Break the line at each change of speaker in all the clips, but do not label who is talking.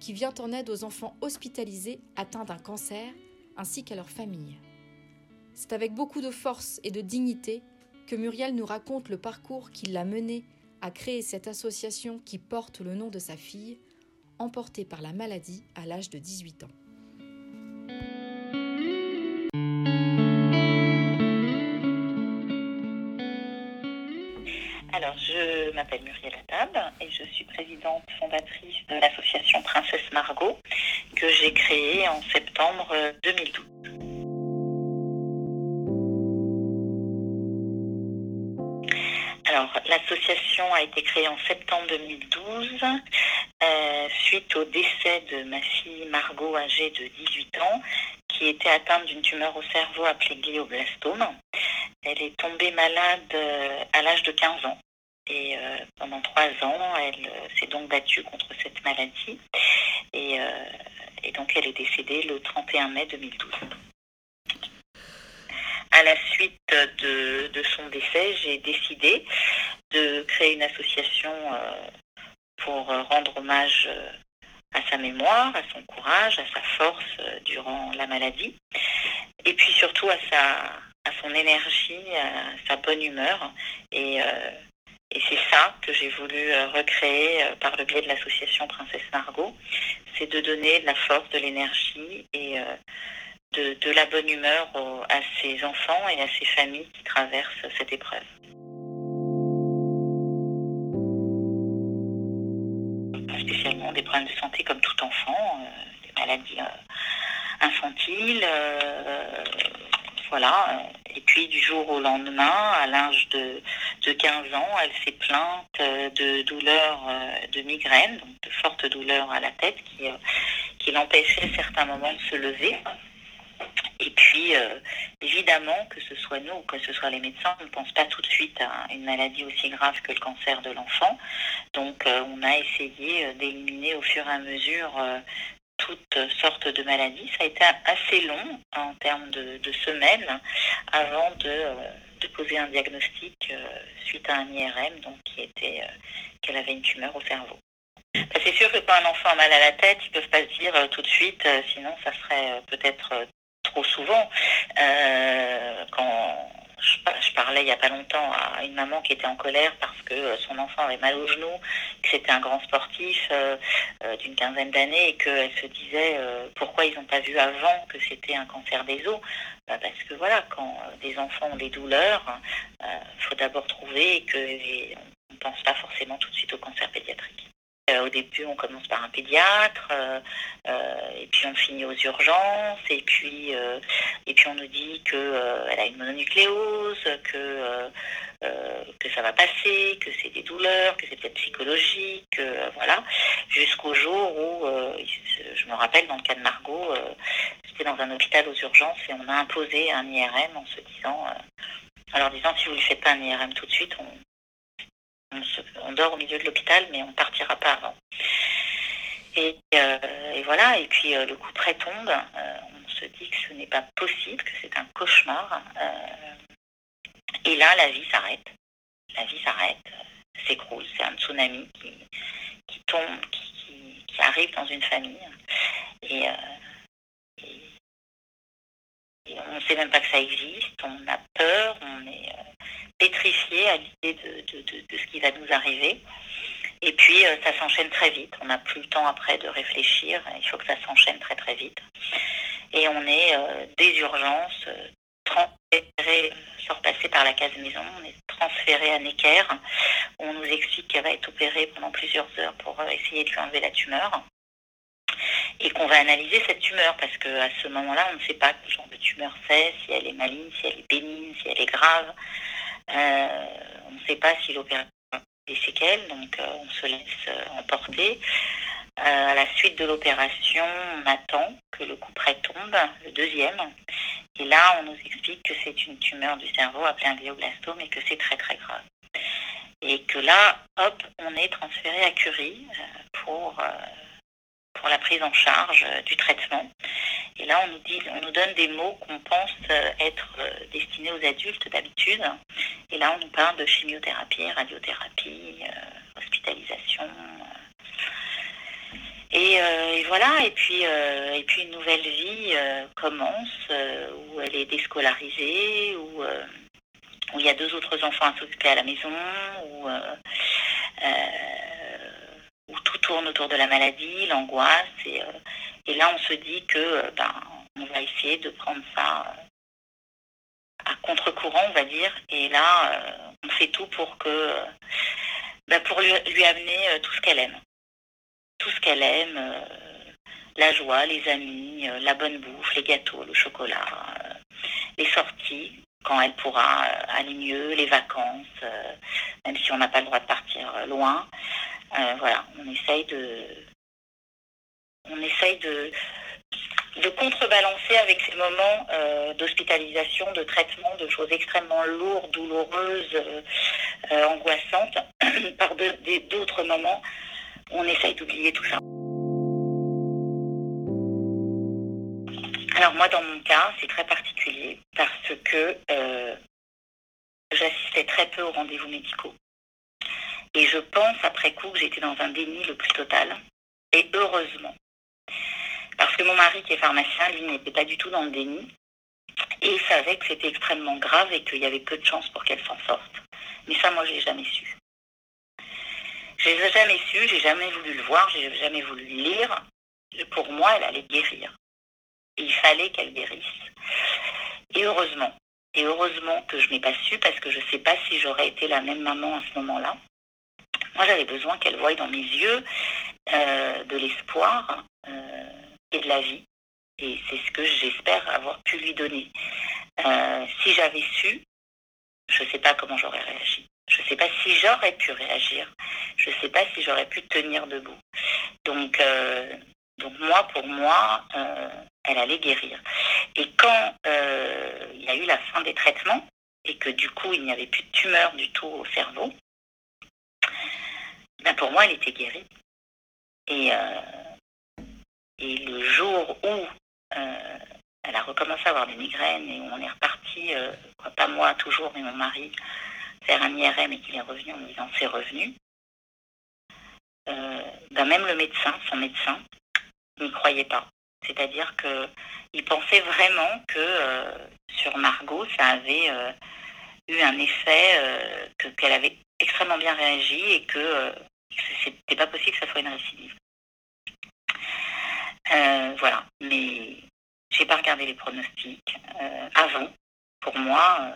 qui vient en aide aux enfants hospitalisés atteints d'un cancer, ainsi qu'à leurs familles. C'est avec beaucoup de force et de dignité que Muriel nous raconte le parcours qui l'a menée à créer cette association qui porte le nom de sa fille, emportée par la maladie à l'âge de 18 ans.
Je m'appelle Muriel Attab et je suis présidente fondatrice de l'association Princesse Margot que j'ai créée en septembre 2012. Alors, l'association a été créée en septembre 2012 euh, suite au décès de ma fille Margot, âgée de 18 ans, qui était atteinte d'une tumeur au cerveau appelée glioblastome. Elle est tombée malade euh, à l'âge de 15 ans. Et euh, pendant trois ans, elle euh, s'est donc battue contre cette maladie. Et, et, donc, elle est décédée le 31 mai 2012. À la suite de, de son décès, j'ai décidé de créer une association pour rendre hommage à sa mémoire, à son courage, à sa force durant la maladie, et puis surtout à sa, à son énergie, à sa bonne humeur. Et, euh, et c'est ça que j'ai voulu euh, recréer euh, par le biais de l'association Princesse Margot, c'est de donner de la force, de l'énergie et de, de, la bonne humeur à ses enfants et à ses familles qui traversent cette épreuve. Spécialement des problèmes de santé comme tout enfant, des maladies infantiles, voilà. Du jour au lendemain, à l'âge de, 15 ans, elle s'est plainte de douleurs de migraine, donc de fortes douleurs à la tête qui, euh, qui l'empêchaient certains moments de se lever. Et puis, euh, évidemment, que ce soit nous ou que ce soit les médecins, on ne pense pas tout de suite à une maladie aussi grave que le cancer de l'enfant. Donc, euh, on a essayé d'éliminer au fur et à mesure toutes sortes de maladies. Ça a été assez long en termes de, semaines avant de, poser un diagnostic euh, suite à un IRM, donc qui était euh, qu'elle avait une tumeur au cerveau. Bah, c'est sûr que quand un enfant a mal à la tête, ils ne peuvent pas se dire euh, tout de suite, sinon ça serait peut-être trop souvent. quand je, parlais il n'y a pas longtemps à une maman qui était en colère parce que euh, son enfant avait mal au genou, que c'était un grand sportif euh, euh, d'une quinzaine d'années et qu'elle se disait pourquoi ils n'ont pas vu avant que c'était un cancer des os? Bah, parce que voilà, quand des enfants ont des douleurs, il faut d'abord trouver que on ne pense pas forcément tout de suite au cancer pédiatrique. Euh, au début, on commence par un pédiatre, euh, euh, et puis on finit aux urgences, et puis, on nous dit qu'elle a une mononucléose, que, que ça va passer, que c'est des douleurs, que c'est peut-être psychologique, voilà, jusqu'au jour où, je me rappelle, dans le cas de Margot, c'était dans un hôpital aux urgences, et on a imposé un IRM en se disant, alors disant, si vous ne lui faites pas un IRM tout de suite, on, dort au milieu de l'hôpital, mais on partira pas avant. Et, euh, voilà, et puis euh, le coup près tombe, euh, on se dit que ce n'est pas possible, que c'est un cauchemar. et là, la vie s'arrête. La vie s'arrête, s'écroule. C'est un tsunami qui, tombe, qui, arrive dans une famille. On ne sait même pas que ça existe, on a peur, on est pétrifié à l'idée de, ce qui va nous arriver. Et puis, euh, ça s'enchaîne très vite. On n'a plus le temps après de réfléchir. Il faut que ça s'enchaîne très, très vite. Et on est euh, des urgences, euh, transféré, sans par la case maison. On est transféré à Necker. On nous explique qu'elle va être opérée pendant plusieurs heures pour essayer de lui enlever la tumeur et qu'on va analyser cette tumeur parce qu'à ce moment-là, on ne sait pas quel genre de tumeur c'est, si elle est maligne, si elle est bénigne, si elle est grave. Euh, on ne sait pas si l'opération a des séquelles, donc euh, on se laisse euh, emporter. à la suite de l'opération, on attend que le coup près tombe, le deuxième. Et là, on nous explique que c'est une tumeur du cerveau appelée un glioblastome et que c'est très très grave. Et que là, hop, on est transféré à Curie pour, pour la prise en charge du traitement. Et là, on nous, dit, on nous donne des mots qu'on pense être destinés aux adultes d'habitude. Et là, on nous parle de chimiothérapie, radiothérapie, hospitalisation. Euh, et, voilà, et puis, euh, et puis une nouvelle vie euh, commence où elle est déscolarisée, où, où il y a deux autres enfants à s'occuper à la maison, tourne autour de la maladie, l'angoisse. Et, et là, on se dit que ben, on va essayer de prendre ça à contre-courant, on va dire. Et là, on fait tout pour que ben, pour lui, amener tout ce qu'elle aime tout ce qu'elle aime, euh, la joie, les amis, euh, la bonne bouffe, les gâteaux, le chocolat, euh, les sorties, quand elle pourra aller mieux, les vacances, même si on n'a pas le droit de partir loin. Voilà, on essaye de, on essaye de, de contrebalancer avec ces moments d'hospitalisation, de traitement, de choses extrêmement lourdes, douloureuses, angoissantes, par d'autres moments on essaye d'oublier tout ça. Alors moi, dans mon cas, c'est très particulier parce que euh, j'assistais très peu aux rendez-vous médicaux. Et je pense après coup que j'étais dans un déni le plus total. Et heureusement. Parce que mon mari, qui est pharmacien, lui, n'était pas du tout dans le déni. Et il savait que c'était extrêmement grave et qu'il y avait peu de chances pour qu'elle s'en sorte. Mais ça, moi, je l'ai jamais su. Je l'ai jamais su, j'ai jamais voulu le voir, j'ai jamais voulu le lire. Pour moi, elle allait guérir. il fallait qu'elle guérisse. Et heureusement. Et heureusement que je n'ai pas su parce que je ne sais pas si j'aurais été la même maman à ce moment-là. Moi, j'avais besoin qu'elle voie dans mes yeux euh, de l'espoir euh, et de la vie. Et c'est ce que j'espère avoir pu lui donner. Euh, si j'avais su, je ne sais pas comment j'aurais réagi. Je ne sais pas si j'aurais pu réagir. Je ne sais pas si j'aurais pu tenir debout. Donc, donc moi, pour moi, elle allait guérir. Et quand il y a eu la fin des traitements et que du coup, il n'y avait plus de tumeur du tout au cerveau, ben pour moi, elle était guérie. Et, et le jour où elle a recommencé à avoir des migraines et où on est reparti, pas moi toujours, mais mon mari, faire un IRM et qu'il est revenu en me disant c'est revenu, euh, ben même le médecin, son médecin, n'y croyait pas. C'est-à-dire qu'il pensait vraiment que euh, sur Margot, ça avait euh, eu un effet, qu'elle avait extrêmement bien réagi et que c'était pas possible que ça soit une récidive. voilà, mais j'ai pas regardé les pronostics avant. Pour moi,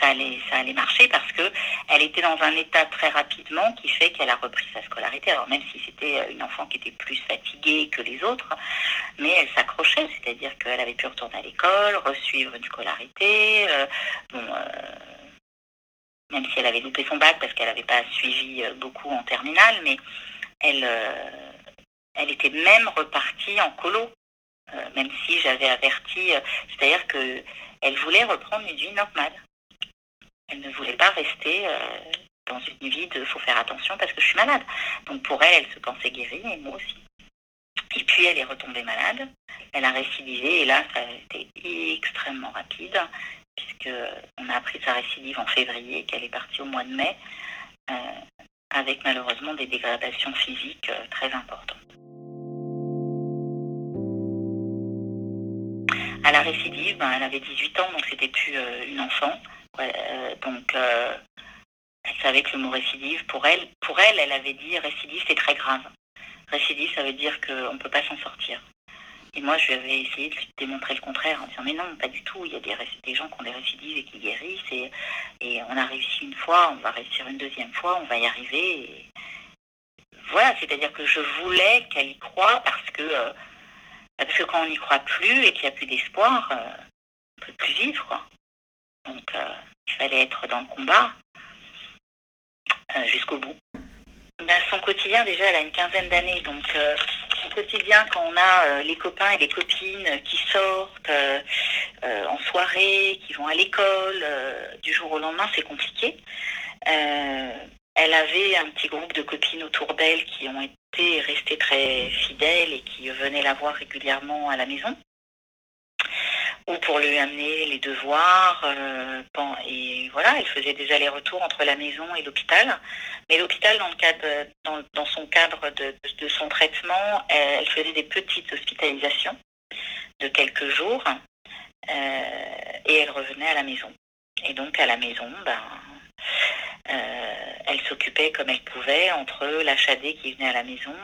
ça allait, ça allait marcher parce que elle était dans un état très rapidement qui fait qu'elle a repris sa scolarité. Alors même si c'était euh, une enfant qui était plus fatiguée que les autres, mais elle s'accrochait, c'est-à-dire qu'elle avait pu retourner à l'école, resuivre une scolarité. Euh, euh, même si elle avait loupé son bac parce qu'elle n'avait pas suivi beaucoup en terminale, mais elle, elle était même repartie en colo. même si j'avais averti, c'est-à-dire que elle voulait reprendre une vie normale. Elle ne voulait pas rester euh, dans une vie de faut faire attention parce que je suis malade. Donc pour elle, elle se pensait guérie et moi aussi. Et puis elle est retombée malade, elle a récidivé et là ça a été extrêmement rapide puisque on a appris sa récidive en février, qu'elle est partie au mois de mai, euh, avec malheureusement des dégradations physiques euh, très importantes. À la récidive, ben, elle avait 18 ans, donc c'était plus euh, une enfant. Donc elle savait que le mot récidive, pour elle, pour elle, elle avait dit récidive, c'est très grave. Récidive, ça veut dire qu'on ne peut pas s'en sortir. Et moi, je lui avais essayé de lui démontrer le contraire en disant mais non, pas du tout. Il y a des, gens qui ont des récidives et qui guérissent. Et, et, on a réussi une fois, on va réussir une deuxième fois, on va y arriver. Voilà, c'est-à-dire que je voulais qu'elle y croie parce que parce que quand on n'y croit plus et qu'il n'y a plus d'espoir, euh, on ne peut plus vivre. Donc euh, il fallait être dans le combat euh, jusqu'au bout. Son quotidien, déjà, elle a une quinzaine d'années, donc quotidien, quand on a les copains et les copines qui sortent en soirée, qui vont à l'école, du jour au lendemain, c'est compliqué. elle avait un petit groupe de copines autour d'elle qui ont été restées très fidèles et qui venaient la voir régulièrement à la maison ou pour lui amener les devoirs. Euh, et voilà, elle faisait des allers-retours entre la maison et l'hôpital. Mais l'hôpital, dans, le cadre, dans, son cadre de, son traitement, elle, faisait des petites hospitalisations de quelques jours euh, et elle revenait à la maison. Et donc à la maison, ben, euh, elle s'occupait comme elle pouvait entre l'HAD qui venait à la maison,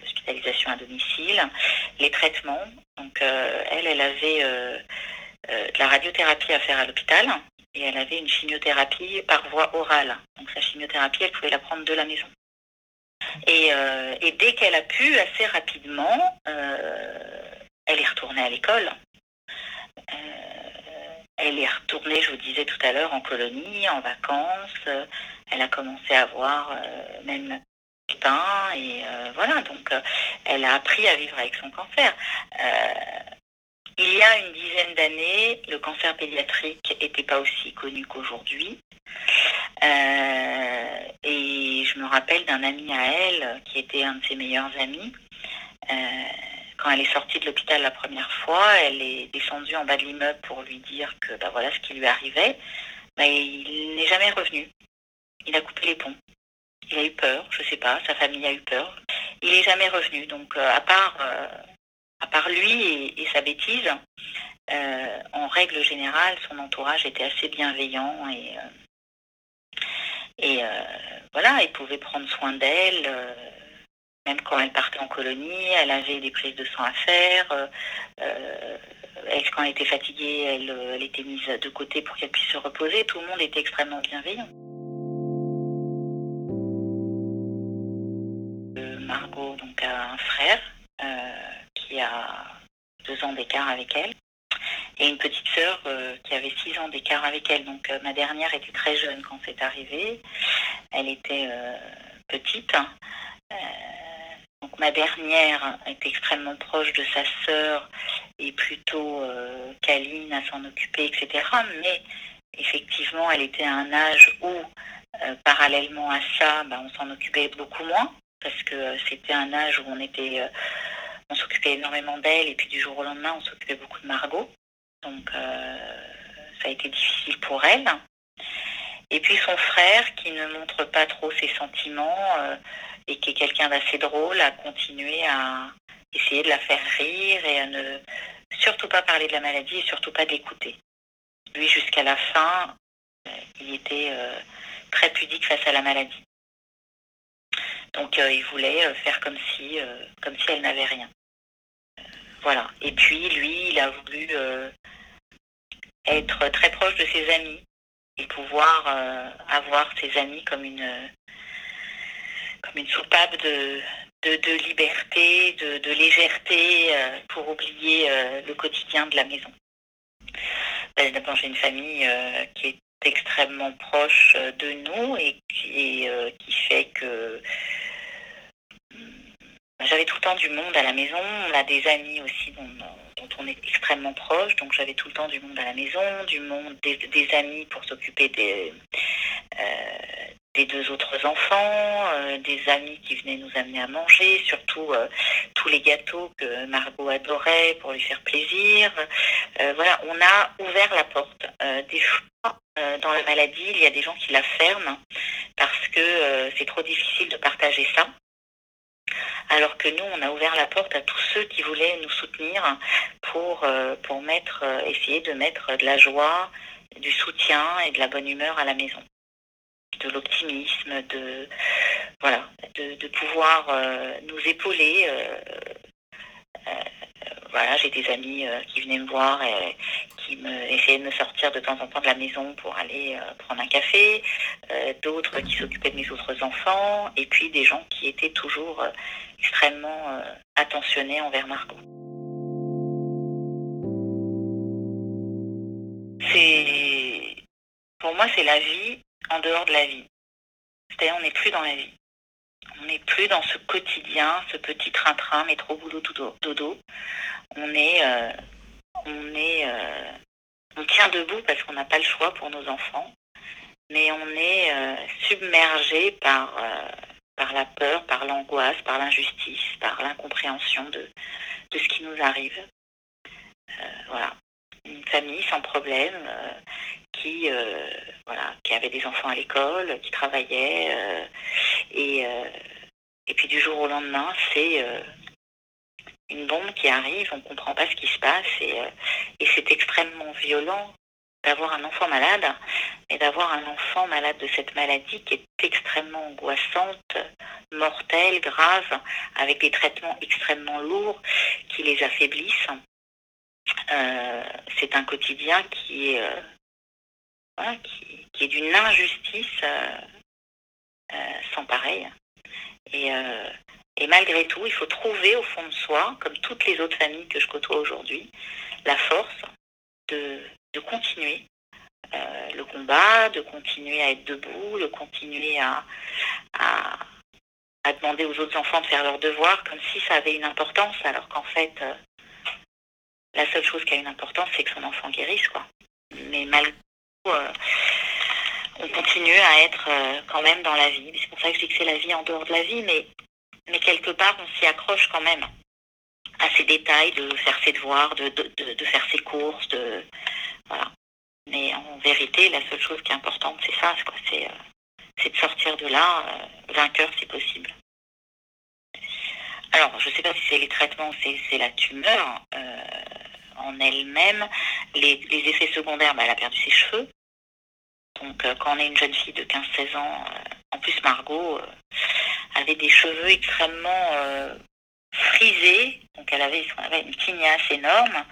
l'hospitalisation à domicile, les traitements. Donc elle, elle avait euh, de la radiothérapie à faire à l'hôpital et elle avait une chimiothérapie par voie orale. Donc sa chimiothérapie, elle pouvait la prendre de la maison. Et, euh, dès qu'elle a pu, assez rapidement, euh, elle est retournée à l'école. Elle est retournée, je vous disais tout à l'heure, en colonie, en vacances. elle a commencé à voir même pain et voilà. Donc, elle a appris à vivre avec son cancer. Il y a une dizaine d'années, le cancer pédiatrique n'était pas aussi connu qu'aujourd'hui. Euh, et je me rappelle d'un ami à elle, qui était un de ses meilleurs amis. Euh, quand elle est sortie de l'hôpital la première fois, elle est descendue en bas de l'immeuble pour lui dire que bah, voilà ce qui lui arrivait. Il n'est jamais revenu. Il a coupé les ponts. Il a eu peur, je ne sais pas, sa famille a eu peur. Il n'est jamais revenu. Donc, euh, à part à part lui et, sa bêtise, euh, en règle générale, son entourage était assez bienveillant et, euh, et euh, voilà, il pouvait prendre soin d'elle. Même quand elle partait en colonie, elle avait des prises de sang à faire. elle, quand elle était fatiguée, elle, elle était mise de côté pour qu'elle puisse se reposer. Tout le monde était extrêmement bienveillant. Margot donc a un frère qui a deux ans d'écart avec elle, et une petite sœur euh, qui avait six ans d'écart avec elle. Donc euh, ma dernière était très jeune quand c'est arrivé. Elle était euh, petite. Ma dernière était extrêmement proche de sa sœur et plutôt câline à s'en occuper, etc. Mais effectivement, elle était à un âge où, parallèlement à ça, bah, on s'en occupait beaucoup moins parce que c'était un âge où on était on s'occupait énormément d'elle et puis du jour au lendemain, on s'occupait beaucoup de Margot. Donc euh, ça a été difficile pour elle. Et puis son frère, qui ne montre pas trop ses sentiments euh, et qui est quelqu'un d'assez drôle, a continué à essayer de la faire rire et à ne surtout pas parler de la maladie et surtout pas d'écouter. Lui, jusqu'à la fin, euh, il était très pudique face à la maladie. Donc il voulait faire comme si, comme si elle n'avait rien. Voilà. Et puis lui, il a voulu euh, être très proche de ses amis et pouvoir euh, avoir ses amis comme une comme une soupape de, de, liberté, de, légèreté euh, pour oublier le quotidien de la maison. D'abord, j'ai une famille qui est extrêmement proche de nous et qui fait que j'avais tout le temps du monde à la maison. On a des amis aussi dont, on est extrêmement proche. Donc j'avais tout le temps du monde à la maison, du monde des, amis pour s'occuper des, euh, des deux autres enfants, euh, des amis qui venaient nous amener à manger, surtout euh, tous les gâteaux que Margot adorait pour lui faire plaisir. voilà, on a ouvert la porte. des fois, dans la maladie, il y a des gens qui la ferment parce que c'est trop difficile de partager ça. Alors que nous, on a ouvert la porte à tous ceux qui voulaient nous soutenir pour, euh, pour mettre, euh, essayer de mettre de la joie, du soutien et de la bonne humeur à la maison. De l'optimisme, de, voilà, de, pouvoir euh, nous épauler voilà, j'ai des amis qui venaient me voir et qui me, essayaient de me sortir de temps en temps de la maison pour aller prendre un café, d'autres qui s'occupaient de mes autres enfants, et puis des gens qui étaient toujours extrêmement attentionnés envers Margot. C'est, pour moi, c'est la vie en dehors de la vie. C'est-à-dire, on n'est plus dans la vie. On n'est plus dans ce quotidien, ce petit train-train, métro, boulot, dodo. On est, on est, on tient debout parce qu'on n'a pas le choix pour nos enfants, mais on est submergé par par la peur, par l'angoisse, par l'injustice, par l'incompréhension de, ce qui nous arrive. Euh, voilà. Une famille sans problème, euh, qui, euh, qui avait des enfants à l'école, qui travaillait, et, puis du jour au lendemain, c'est une bombe qui arrive, on ne comprend pas ce qui se passe, et c'est extrêmement violent d'avoir un enfant malade, mais d'avoir un enfant malade de cette maladie qui est extrêmement angoissante, mortelle, grave, avec des traitements extrêmement lourds qui les affaiblissent. Euh, c'est un quotidien qui est, euh, est d'une injustice euh, sans pareil. Et, et malgré tout, il faut trouver au fond de soi, comme toutes les autres familles que je côtoie aujourd'hui, la force de, de continuer euh, le combat, de continuer à être debout, de continuer à, demander aux autres enfants de faire leurs devoirs comme si ça avait une importance, alors qu'en fait, euh, la seule chose qui a une importance, c'est que son enfant guérisse. Quoi. Mais malgré tout, euh, on continue à être quand même dans la vie. C'est pour ça que je dis que c'est la vie en dehors de la vie, mais, quelque part, on s'y accroche quand même à ces détails de faire ses devoirs, de, de, de faire ses courses, de, voilà. Mais en vérité, la seule chose qui est importante, c'est ça, c'est, euh, de sortir de là euh, vainqueur si possible. Alors, je ne sais pas si c'est les traitements, c'est, c'est la tumeur euh, en elle-même. Les, effets secondaires, bah, elle a perdu ses cheveux. Donc, quand on est une jeune fille de 15-16 ans, en plus, Margot avait des cheveux extrêmement frisés. Donc, elle avait, elle avait une tignasse énorme.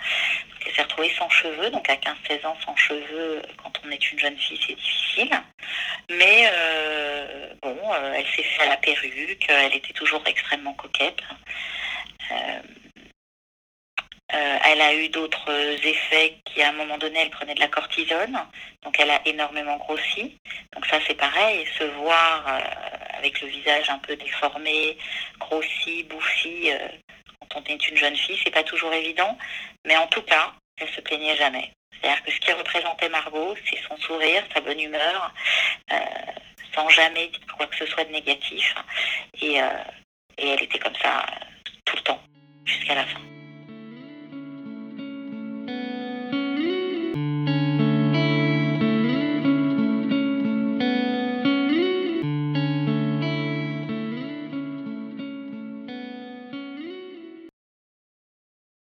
Elle s'est retrouvée sans cheveux, donc à 15-16 ans sans cheveux, quand on est une jeune fille, c'est difficile. Mais euh, bon, euh, elle s'est fait à la perruque, elle était toujours extrêmement coquette. Euh, elle a eu d'autres effets qui, à un moment donné, elle prenait de la cortisone, donc elle a énormément grossi. Donc ça, c'est pareil, se voir avec le visage un peu déformé, grossi, bouffi, quand on est une jeune fille, c'est pas toujours évident, mais en tout cas, elle se plaignait jamais. C'est-à-dire que ce qui représentait Margot, c'est son sourire, sa bonne humeur, euh, sans jamais dire quoi que ce soit de négatif. Euh, et elle était comme ça tout le temps, jusqu'à la fin.